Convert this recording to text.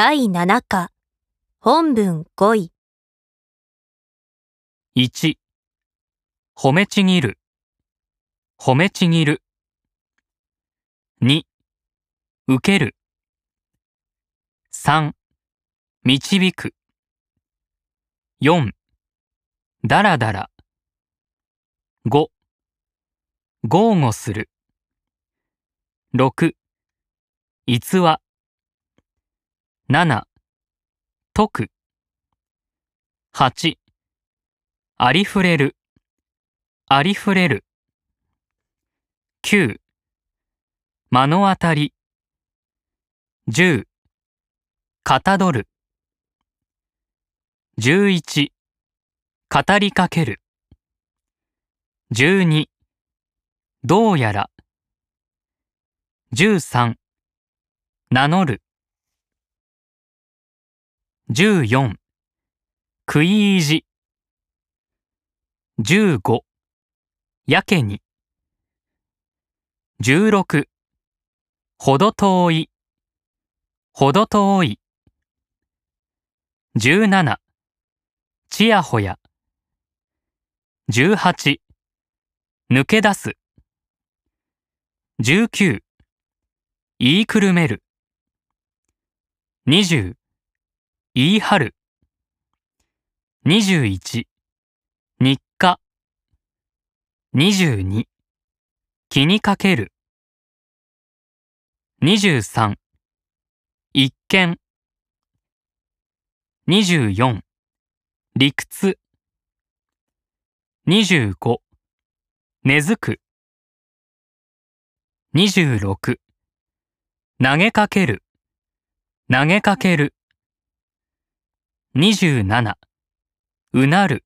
第7課、本文5位、1褒めちぎる。褒めちぎる。2受ける。3導く。4だらだら5豪語する。6逸話。7解く8ありふれる、ありふれる。9、目の当たり。10、かたどる。11、語りかける。12、どうやら。13、名乗る。14、食い意地。15やけに。16ほど遠い。ほど遠い。17ちやほや。18抜け出す。19言いくるめる。20言い張る。21日課。22気にかける。23一見24理屈。25根付く。26投げかける。投げかける。27うなる。